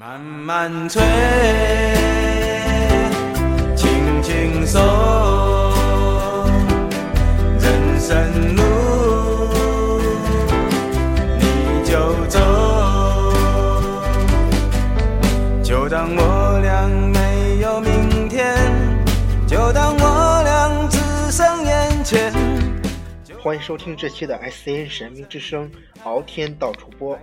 慢慢吹，轻轻送，人生路欢迎收听这期的 SCN 神秘之声敖天道主播。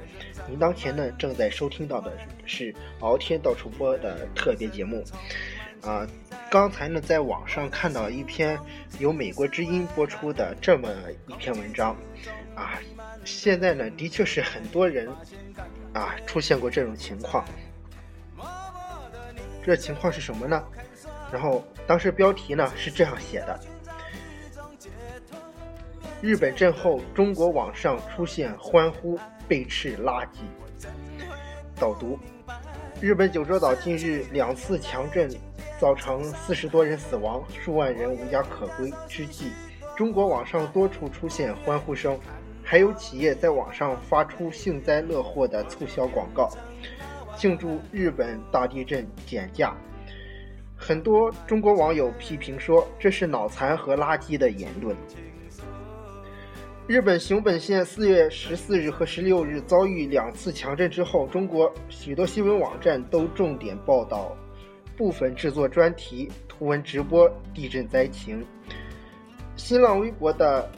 您当前呢正在收听到的是敖天道主播的特别节目。啊，刚才呢在网上看到一篇由美国之音播出的这么一篇文章。啊，现在呢的确是很多人啊出现过这种情况。这情况是什么呢？然后当时标题呢是这样写的。日本震后，中国网上出现欢呼被斥垃圾。导读：日本九州岛近日两次强震，造成四十多人死亡，数万人无家可归之际，中国网上多处出现欢呼声，还有企业在网上发出幸灾乐祸的促销广告，庆祝日本大地震减价。很多中国网友批评说，这是脑残和垃圾的言论。日本熊本县四月十四日和十六日遭遇两次强震之后，中国许多新闻网站都重点报道，部分制作专题、图文直播地震灾情。新浪微博的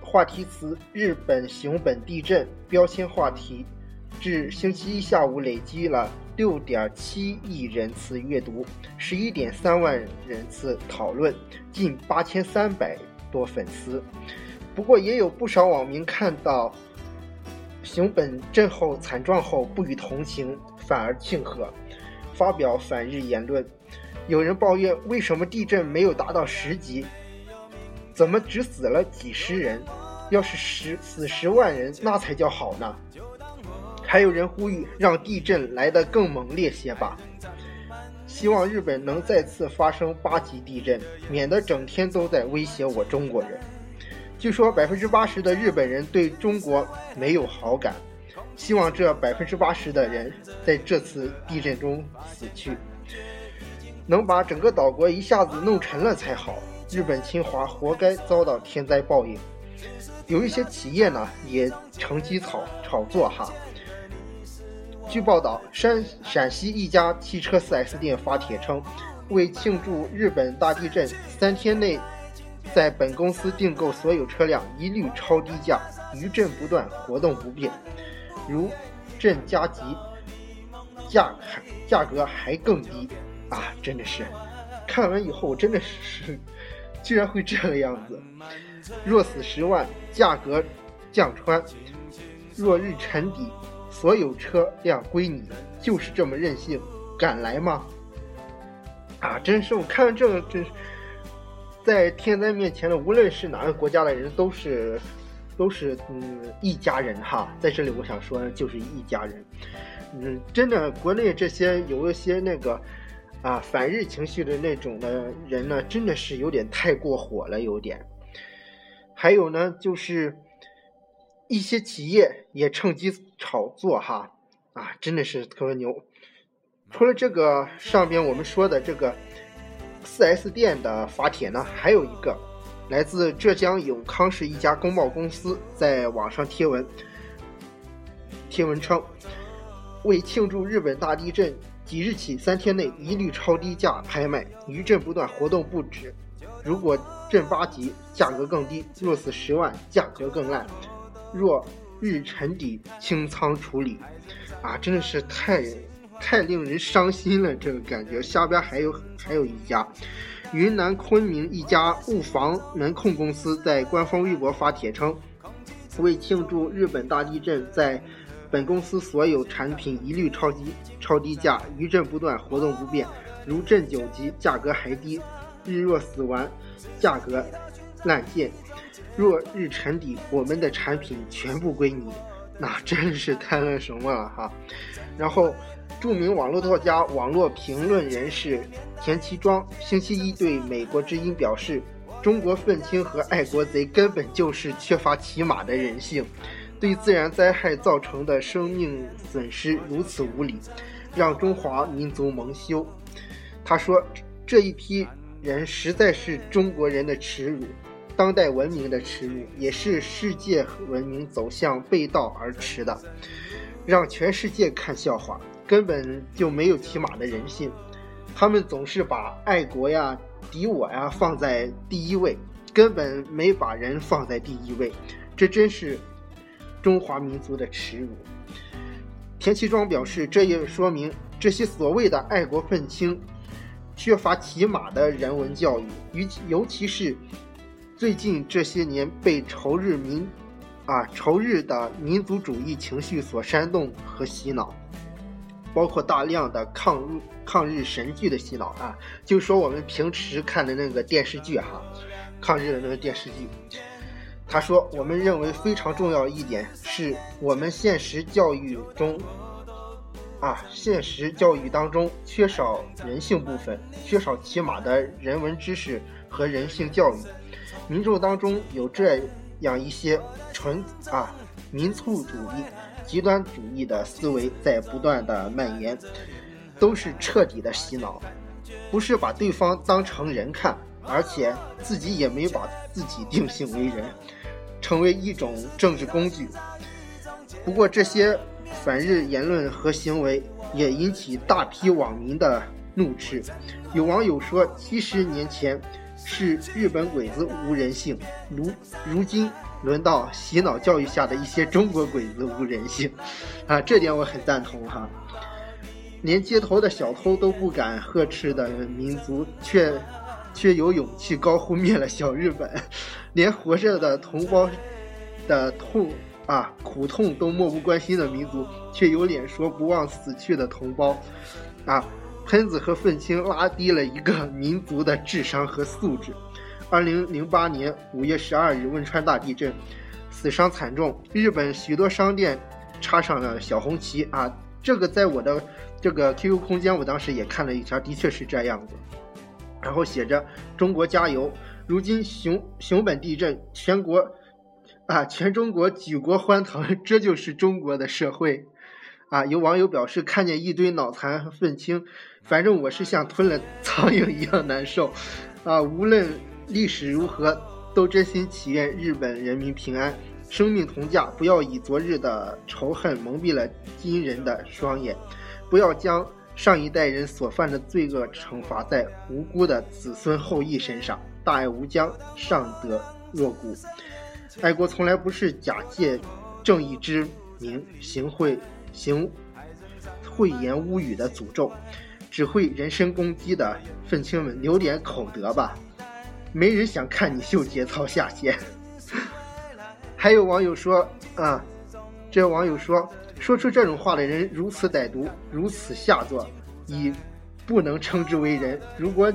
话题词“日本熊本地震”标签话题，至星期一下午累积了六点七亿人次阅读，十一点三万人次讨论，近八千三百多粉丝。不过，也有不少网民看到熊本震后惨状后不予同情，反而庆贺，发表反日言论。有人抱怨：为什么地震没有达到十级？怎么只死了几十人？要是十死十万人，那才叫好呢！还有人呼吁让地震来得更猛烈些吧，希望日本能再次发生八级地震，免得整天都在威胁我中国人。据说百分之八十的日本人对中国没有好感，希望这百分之八十的人在这次地震中死去，能把整个岛国一下子弄沉了才好。日本侵华活该遭到天灾报应。有一些企业呢也乘机炒炒作哈。据报道，山陕西一家汽车 4S 店发帖称，为庆祝日本大地震，三天内。在本公司订购所有车辆一律超低价，余震不断，活动不变。如震加急，价还价格还更低啊！真的是，看完以后真的是，居然会这个样子。若死十万，价格降穿；若日沉底，所有车辆归你。就是这么任性，敢来吗？啊！真是，我看完这个真是。在天灾面前呢，无论是哪个国家的人，都是，都是嗯一家人哈。在这里，我想说，就是一家人。嗯，真的，国内这些有一些那个啊反日情绪的那种的人呢，真的是有点太过火了，有点。还有呢，就是一些企业也趁机炒作哈啊，真的是特别牛。除了这个上边我们说的这个。4S 店的发帖呢，还有一个来自浙江永康市一家工贸公司在网上贴文，贴文称，为庆祝日本大地震，即日起三天内一律超低价拍卖，余震不断，活动不止。如果震八级，价格更低；若死十万，价格更烂；若日沉底，清仓处理。啊，真的是太。太令人伤心了，这个感觉。下边还有还有一家，云南昆明一家物防门控公司在官方微博发帖称，为庆祝日本大地震，在本公司所有产品一律超低超低价，余震不断，活动不变。如震九级，价格还低；日若死完，价格烂贱；若日沉底，我们的产品全部归你。那真是太那什么了哈。然后。著名网络作家、网络评论人士田其庄星期一对美国之音表示：“中国愤青和爱国贼根本就是缺乏起码的人性，对自然灾害造成的生命损失如此无礼，让中华民族蒙羞。他说：“这一批人实在是中国人的耻辱，当代文明的耻辱，也是世界文明走向背道而驰的，让全世界看笑话。根本就没有起码的人性，他们总是把爱国呀、敌我呀放在第一位，根本没把人放在第一位。这真是中华民族的耻辱。”田其庄表示，这也说明这些所谓的爱国愤青。缺乏起码的人文教育，尤尤其是最近这些年被仇日民啊仇日的民族主义情绪所煽动和洗脑，包括大量的抗日抗日神剧的洗脑啊，就说我们平时看的那个电视剧哈，抗日的那个电视剧。他说，我们认为非常重要一点是我们现实教育中。啊，现实教育当中缺少人性部分，缺少起码的人文知识和人性教育，民众当中有这样一些纯啊民族主义、极端主义的思维在不断的蔓延，都是彻底的洗脑，不是把对方当成人看，而且自己也没把自己定性为人，成为一种政治工具。不过这些。反日言论和行为也引起大批网民的怒斥。有网友说：“七十年前是日本鬼子无人性，如如今轮到洗脑教育下的一些中国鬼子无人性。”啊，这点我很赞同哈。连街头的小偷都不敢呵斥的民族，却却有勇气高呼灭了小日本；连活着的同胞的痛。啊，苦痛都漠不关心的民族，却有脸说不忘死去的同胞。啊，喷子和愤青拉低了一个民族的智商和素质。二零零八年五月十二日，汶川大地震，死伤惨重，日本许多商店插上了小红旗。啊，这个在我的这个 QQ 空间，我当时也看了一条，的确是这样子。然后写着“中国加油”。如今熊熊本地震，全国。啊！全中国举国欢腾，这就是中国的社会。啊！有网友表示，看见一堆脑残愤青，反正我是像吞了苍蝇一样难受。啊！无论历史如何，都真心祈愿日本人民平安，生命同价。不要以昨日的仇恨蒙蔽了今人的双眼，不要将上一代人所犯的罪恶惩罚在无辜的子孙后裔身上。大爱无疆，尚德若谷。爱国从来不是假借正义之名行贿行讳言污语的诅咒，只会人身攻击的愤青们留点口德吧，没人想看你秀节操下线。还有网友说啊，这网友说，说出这种话的人如此歹毒，如此下作，已不能称之为人。如果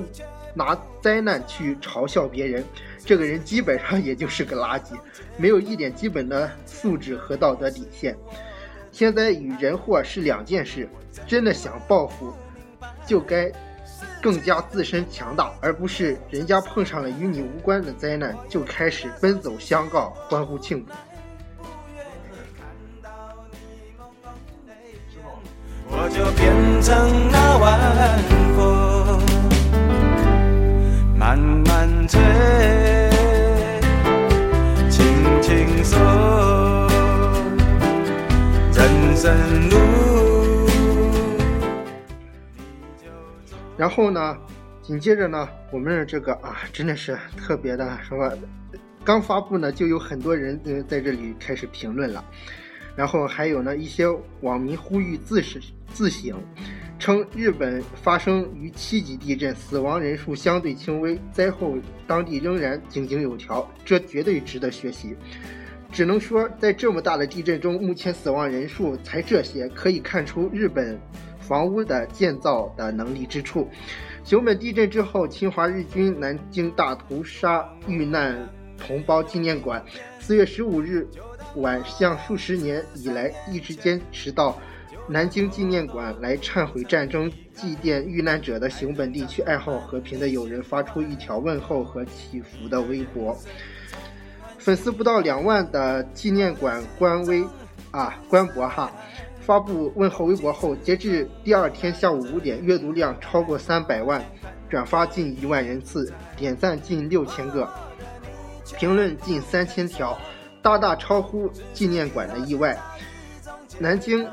拿灾难去嘲笑别人。这个人基本上也就是个垃圾，没有一点基本的素质和道德底线。天灾与人祸是两件事，真的想报复，就该更加自身强大，而不是人家碰上了与你无关的灾难就开始奔走相告、欢呼庆祝。我就变成那晚风，慢慢吹。然后呢，紧接着呢，我们这个啊，真的是特别的什么，刚发布呢，就有很多人呃在这里开始评论了。然后还有呢，一些网民呼吁自省自省，称日本发生于七级地震，死亡人数相对轻微，灾后当地仍然井井有条，这绝对值得学习。只能说，在这么大的地震中，目前死亡人数才这些，可以看出日本房屋的建造的能力之处。熊本地震之后，侵华日军南京大屠杀遇难同胞纪念馆，四月十五日晚向数十年以来一直坚持到南京纪念馆来忏悔战争、祭奠遇难者的熊本地区爱好和平的友人发出一条问候和祈福的微博。粉丝不到两万的纪念馆官微啊官博哈，发布问候微博后，截至第二天下午五点，阅读量超过三百万，转发近一万人次，点赞近六千个，评论近三千条，大大超乎纪念馆的意外。南京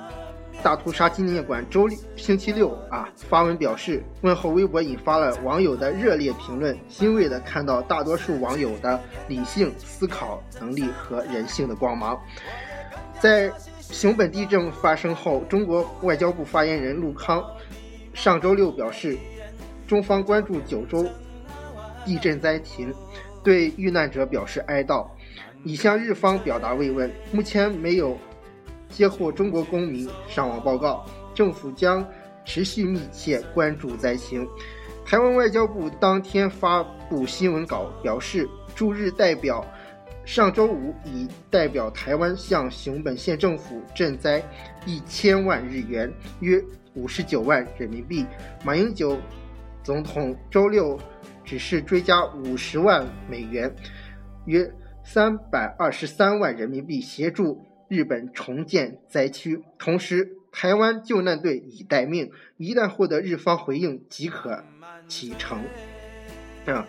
大屠杀纪念馆周星期六啊发文表示，问候微博引发了网友的热烈评论，欣慰的看到大多数网友的理性思考能力和人性的光芒。在熊本地震发生后，中国外交部发言人陆康上周六表示，中方关注九州地震灾情，对遇难者表示哀悼，已向日方表达慰问。目前没有接获中国公民伤亡报告，政府将持续密切关注灾情。台湾外交部当天发布新闻稿表示，驻日代表。上周五，已代表台湾向熊本县政府赈灾一千万日元，约五十九万人民币。马英九总统周六只是追加五十万美元，约三百二十三万人民币，协助日本重建灾区。同时，台湾救难队已待命，一旦获得日方回应，即可启程。啊。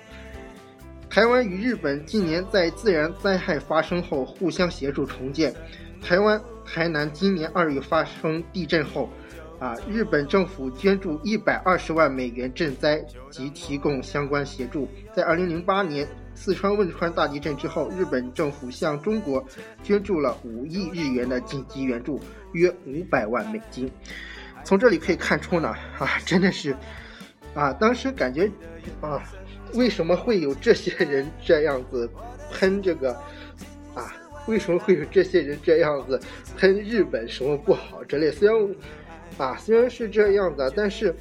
台湾与日本近年在自然灾害发生后互相协助重建。台湾台南今年二月发生地震后，啊，日本政府捐助一百二十万美元赈灾及提供相关协助。在二零零八年四川汶川大地震之后，日本政府向中国捐助了五亿日元的紧急援助，约五百万美金。从这里可以看出呢，啊，真的是，啊，当时感觉，啊。为什么会有这些人这样子喷这个啊？为什么会有这些人这样子喷日本什么不好之类？虽然啊，虽然是这样子，但是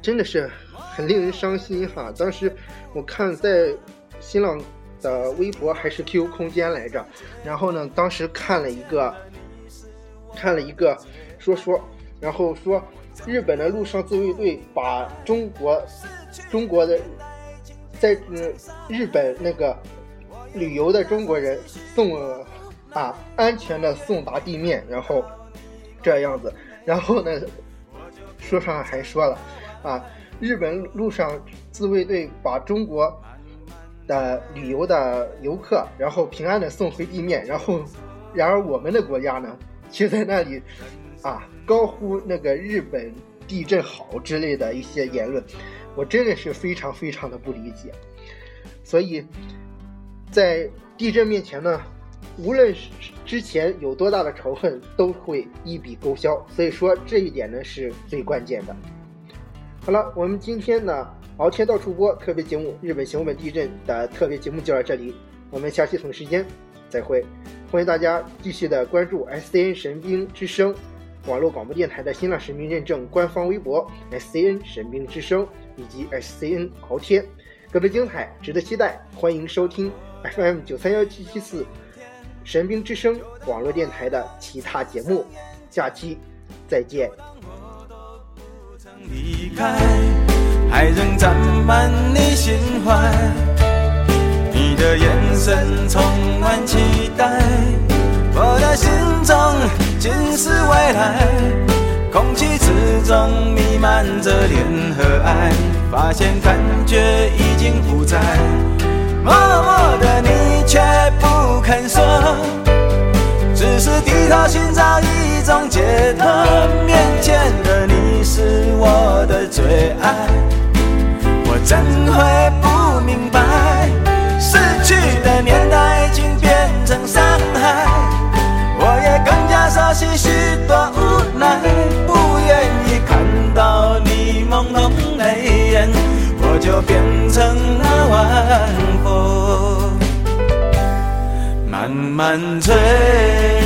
真的是很令人伤心哈。当时我看在新浪的微博还是 QQ 空间来着，然后呢，当时看了一个看了一个说说，然后说日本的陆上自卫队把中国中国的。在嗯日本那个旅游的中国人送啊安全的送达地面，然后这样子，然后呢，书上还说了啊，日本陆上自卫队把中国的旅游的游客，然后平安的送回地面，然后然而我们的国家呢，却在那里啊高呼那个日本地震好之类的一些言论。我真的是非常非常的不理解，所以，在地震面前呢，无论是之前有多大的仇恨，都会一笔勾销。所以说这一点呢是最关键的。好了，我们今天呢敖天到处播特别节目日本熊本地震的特别节目就到这里，我们下期同一时间再会。欢迎大家继续的关注 S D N 神兵之声网络广播电台的新浪实名认证官方微博 S C N 神兵之声。以及 SCN 敖天，更多精彩值得期待，欢迎收听 FM 九三幺七七四神兵之声网络电台的其他节目，下期再见。还仍占满你心怀，你的眼神充满期待，我的心中尽是来。空气之中弥漫着恋和爱，发现感觉已经不在，默默的你却不肯说，只是低头寻找一种解脱。面前的你是我的最爱，我怎会不明白，变成那晚风，慢慢吹。